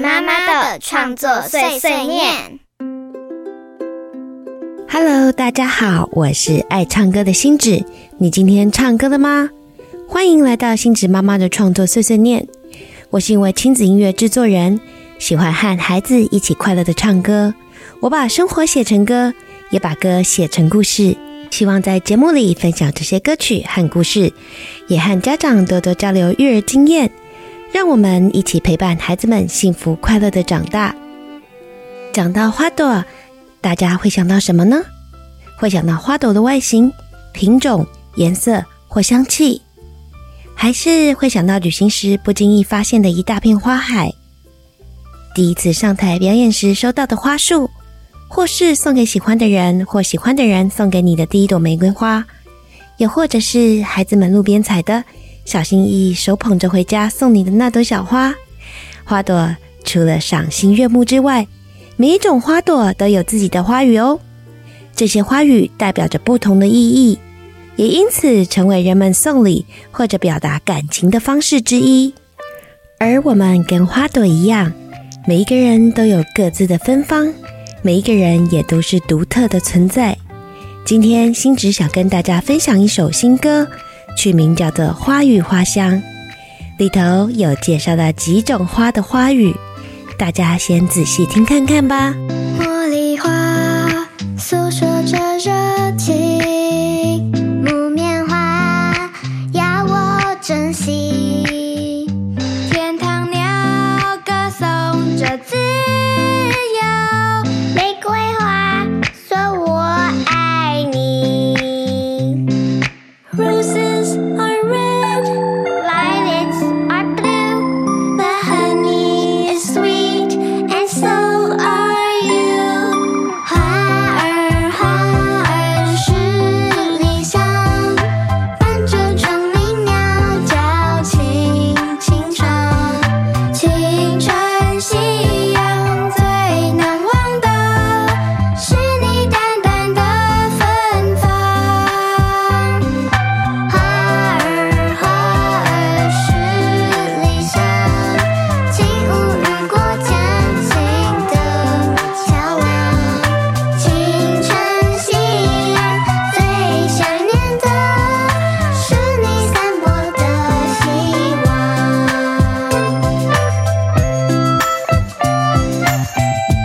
妈妈的创作碎碎念。Hello，大家好，我是爱唱歌的星子。你今天唱歌了吗？欢迎来到星子妈妈的创作碎碎念。我是一位亲子音乐制作人，喜欢和孩子一起快乐的唱歌。我把生活写成歌，也把歌写成故事。希望在节目里分享这些歌曲和故事，也和家长多多交流育儿经验。让我们一起陪伴孩子们幸福快乐的长大。讲到花朵，大家会想到什么呢？会想到花朵的外形、品种、颜色或香气，还是会想到旅行时不经意发现的一大片花海？第一次上台表演时收到的花束，或是送给喜欢的人或喜欢的人送给你的第一朵玫瑰花，也或者是孩子们路边采的。小心翼翼手捧着回家送你的那朵小花，花朵除了赏心悦目之外，每一种花朵都有自己的花语哦。这些花语代表着不同的意义，也因此成为人们送礼或者表达感情的方式之一。而我们跟花朵一样，每一个人都有各自的芬芳，每一个人也都是独特的存在。今天心只想跟大家分享一首新歌。取名叫做《花语花香》，里头有介绍了几种花的花语，大家先仔细听看看吧。茉莉花诉说着热情，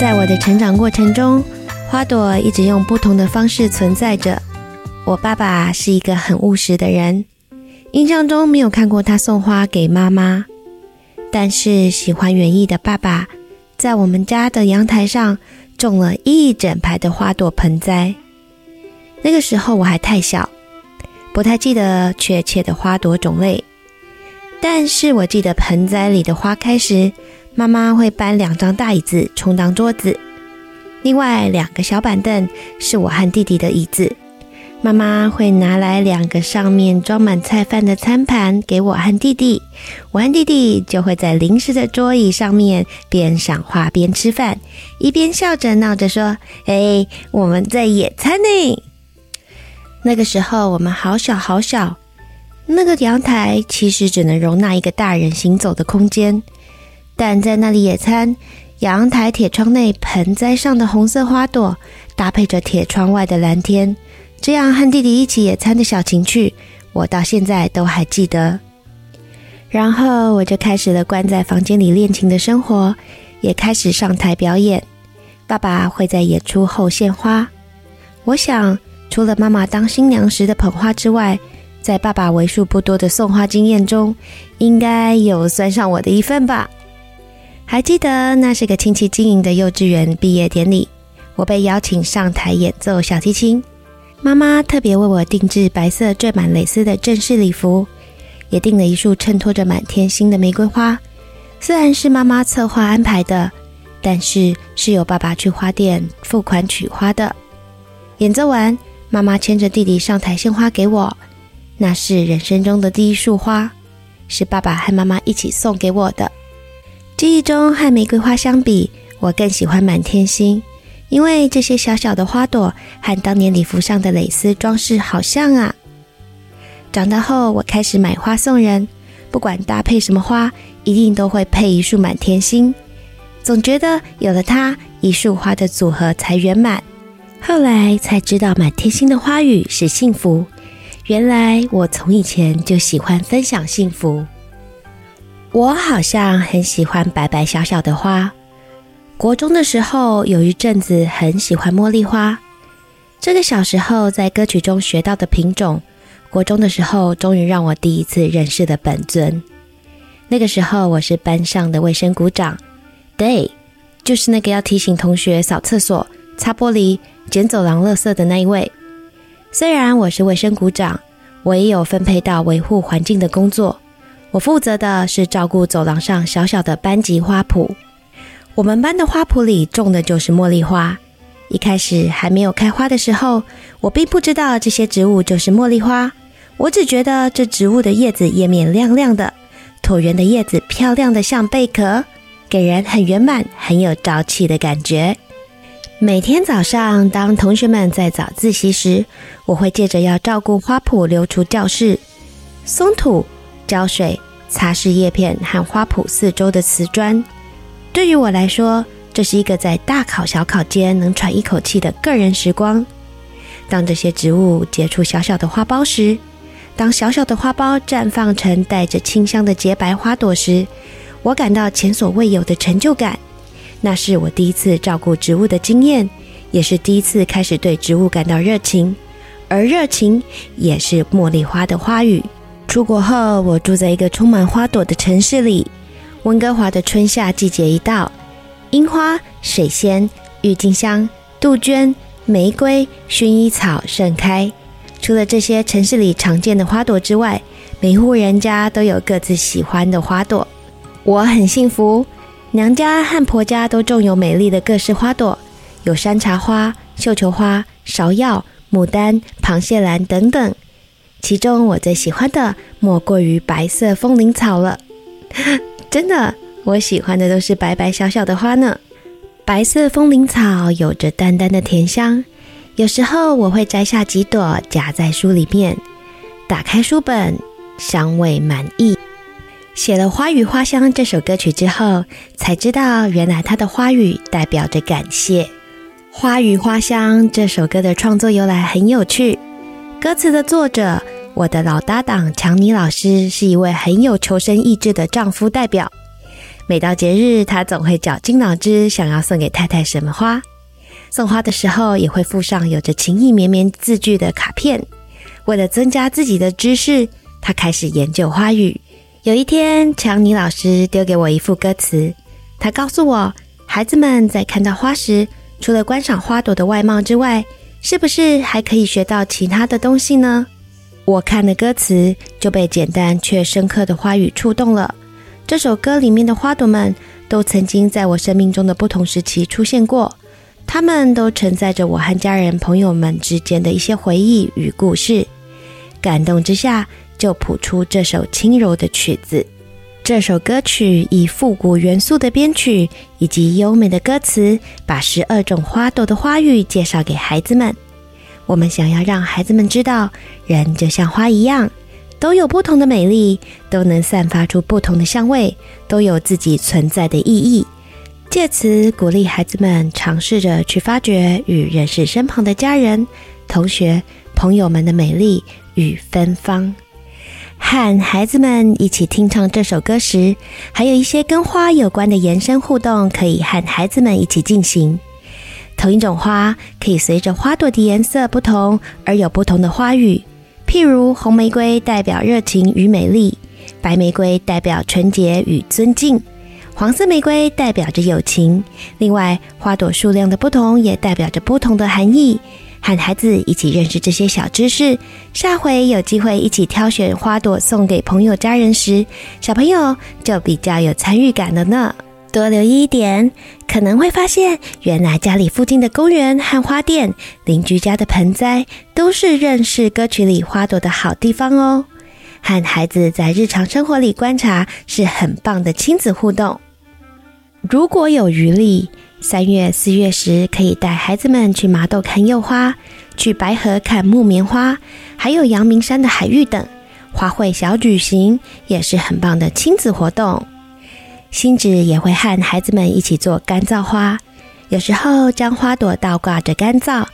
在我的成长过程中，花朵一直用不同的方式存在着。我爸爸是一个很务实的人，印象中没有看过他送花给妈妈。但是喜欢园艺的爸爸，在我们家的阳台上种了一整排的花朵盆栽。那个时候我还太小，不太记得确切的花朵种类，但是我记得盆栽里的花开时，妈妈会搬两张大椅子充当桌子，另外两个小板凳是我和弟弟的椅子。妈妈会拿来两个上面装满菜饭的餐盘给我和弟弟，我和弟弟就会在临时的桌椅上面边赏花边吃饭，一边笑着闹着说：“哎，我们在野餐呢！”那个时候我们好小好小，那个阳台其实只能容纳一个大人行走的空间，但在那里野餐，阳台铁窗内盆栽上的红色花朵搭配着铁窗外的蓝天。这样和弟弟一起野餐的小情趣，我到现在都还记得。然后我就开始了关在房间里练琴的生活，也开始上台表演。爸爸会在演出后献花。我想，除了妈妈当新娘时的捧花之外，在爸爸为数不多的送花经验中，应该有算上我的一份吧。还记得那是个亲戚经营的幼稚园毕业典礼，我被邀请上台演奏小提琴。妈妈特别为我定制白色缀满蕾丝的正式礼服，也订了一束衬托着满天星的玫瑰花。虽然是妈妈策划安排的，但是是由爸爸去花店付款取花的。演奏完，妈妈牵着弟弟上台献花给我，那是人生中的第一束花，是爸爸和妈妈一起送给我的。记忆中和玫瑰花相比，我更喜欢满天星。因为这些小小的花朵和当年礼服上的蕾丝装饰好像啊！长大后，我开始买花送人，不管搭配什么花，一定都会配一束满天星。总觉得有了它，一束花的组合才圆满。后来才知道，满天星的花语是幸福。原来我从以前就喜欢分享幸福。我好像很喜欢白白小小的花。国中的时候，有一阵子很喜欢茉莉花。这个小时候在歌曲中学到的品种，国中的时候终于让我第一次认识了本尊。那个时候我是班上的卫生股长，Day，，就是那个要提醒同学扫厕所、擦玻璃、捡走廊垃圾的那一位。虽然我是卫生股长，我也有分配到维护环境的工作。我负责的是照顾走廊上小小的班级花圃。我们班的花圃里种的就是茉莉花。一开始还没有开花的时候，我并不知道这些植物就是茉莉花。我只觉得这植物的叶子叶面亮亮的，椭圆的叶子漂亮的像贝壳，给人很圆满、很有朝气的感觉。每天早上，当同学们在早自习时，我会借着要照顾花圃流出教室，松土。浇水、擦拭叶片和花圃四周的瓷砖，对于我来说，这是一个在大考小考间能喘一口气的个人时光。当这些植物结出小小的花苞时，当小小的花苞绽放成带着清香的洁白花朵时，我感到前所未有的成就感。那是我第一次照顾植物的经验，也是第一次开始对植物感到热情，而热情也是茉莉花的花语。出国后，我住在一个充满花朵的城市里。温哥华的春夏季节一到，樱花、水仙、郁金香、杜鹃、玫瑰、薰衣草盛开。除了这些城市里常见的花朵之外，每户人家都有各自喜欢的花朵。我很幸福，娘家和婆家都种有美丽的各式花朵，有山茶花、绣球花、芍药、牡丹、螃蟹兰等等。其中我最喜欢的莫过于白色风铃草了，真的，我喜欢的都是白白小小的花呢。白色风铃草有着淡淡的甜香，有时候我会摘下几朵夹在书里面，打开书本，香味满溢。写了《花语花香》这首歌曲之后，才知道原来它的花语代表着感谢。《花语花香》这首歌的创作由来很有趣。歌词的作者，我的老搭档强尼老师，是一位很有求生意志的丈夫代表。每到节日，他总会绞尽脑汁想要送给太太什么花。送花的时候，也会附上有着情意绵绵字句的卡片。为了增加自己的知识，他开始研究花语。有一天，强尼老师丢给我一副歌词，他告诉我，孩子们在看到花时，除了观赏花朵的外貌之外，是不是还可以学到其他的东西呢？我看了歌词，就被简单却深刻的花语触动了。这首歌里面的花朵们，都曾经在我生命中的不同时期出现过，它们都承载着我和家人朋友们之间的一些回忆与故事。感动之下，就谱出这首轻柔的曲子。这首歌曲以复古元素的编曲以及优美的歌词，把十二种花朵的花语介绍给孩子们。我们想要让孩子们知道，人就像花一样，都有不同的美丽，都能散发出不同的香味，都有自己存在的意义。借此鼓励孩子们尝试着去发掘与认识身旁的家人、同学、朋友们的美丽与芬芳。和孩子们一起听唱这首歌时，还有一些跟花有关的延伸互动，可以和孩子们一起进行。同一种花可以随着花朵的颜色不同而有不同的花语，譬如红玫瑰代表热情与美丽，白玫瑰代表纯洁与尊敬，黄色玫瑰代表着友情。另外，花朵数量的不同也代表着不同的含义。和孩子一起认识这些小知识，下回有机会一起挑选花朵送给朋友家人时，小朋友就比较有参与感了呢。多留意一点，可能会发现原来家里附近的公园和花店、邻居家的盆栽，都是认识歌曲里花朵的好地方哦。和孩子在日常生活里观察，是很棒的亲子互动。如果有余力。三月、四月时，可以带孩子们去麻豆看柚花，去白河看木棉花，还有阳明山的海芋等花卉小举行，也是很棒的亲子活动。星子也会和孩子们一起做干燥花，有时候将花朵倒挂着干燥，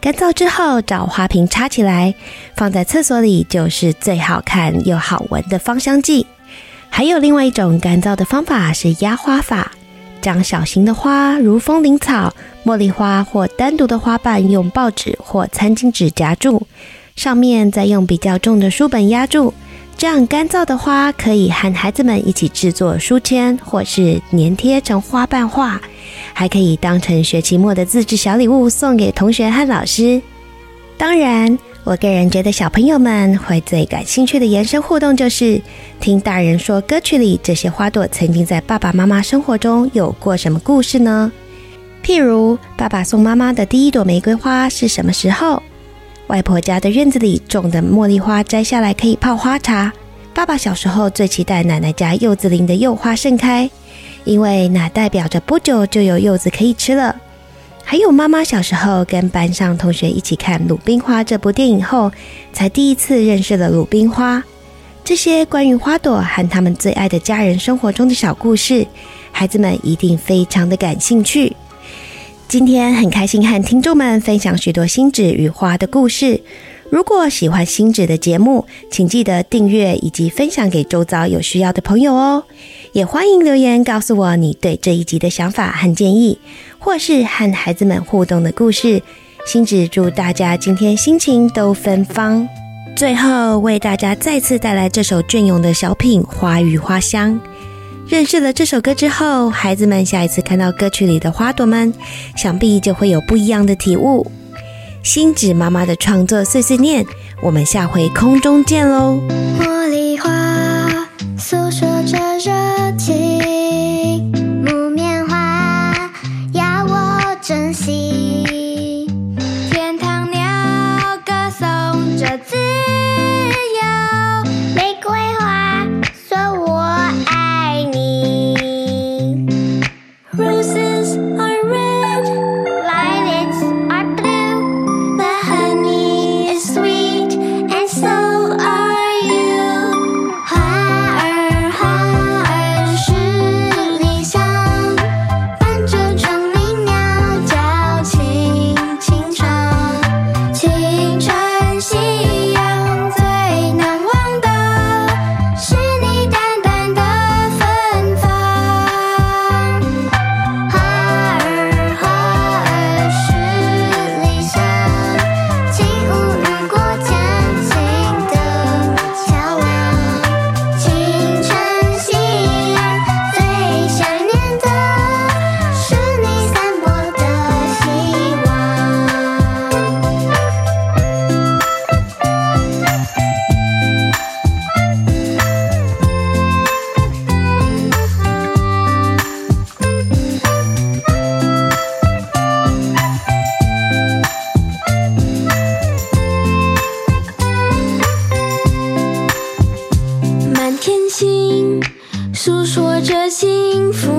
干燥之后找花瓶插起来，放在厕所里就是最好看又好闻的芳香剂。还有另外一种干燥的方法是压花法，将小型的花如风铃草、茉莉花或单独的花瓣用报纸或餐巾纸夹住，上面再用比较重的书本压住。这样干燥的花可以和孩子们一起制作书签，或是粘贴成花瓣画，还可以当成学期末的自制小礼物送给同学和老师。当然，我个人觉得小朋友们会最感兴趣的延伸互动就是听大人说歌曲里这些花朵曾经在爸爸妈妈生活中有过什么故事呢？譬如，爸爸送妈妈的第一朵玫瑰花是什么时候？外婆家的院子里种的茉莉花摘下来可以泡花茶。爸爸小时候最期待奶奶家柚子林的柚花盛开，因为那代表着不久就有柚子可以吃了。还有妈妈小时候跟班上同学一起看《鲁冰花》这部电影后，才第一次认识了鲁冰花。这些关于花朵和他们最爱的家人生活中的小故事，孩子们一定非常的感兴趣。今天很开心和听众们分享许多星子与花的故事。如果喜欢星子的节目，请记得订阅以及分享给周遭有需要的朋友哦。也欢迎留言告诉我你对这一集的想法和建议，或是和孩子们互动的故事。星子祝大家今天心情都芬芳。最后为大家再次带来这首隽永的小品《花语花香》。认识了这首歌之后，孩子们下一次看到歌曲里的花朵们，想必就会有不一样的体悟。星子妈妈的创作碎碎念，我们下回空中见喽！诉说着幸福，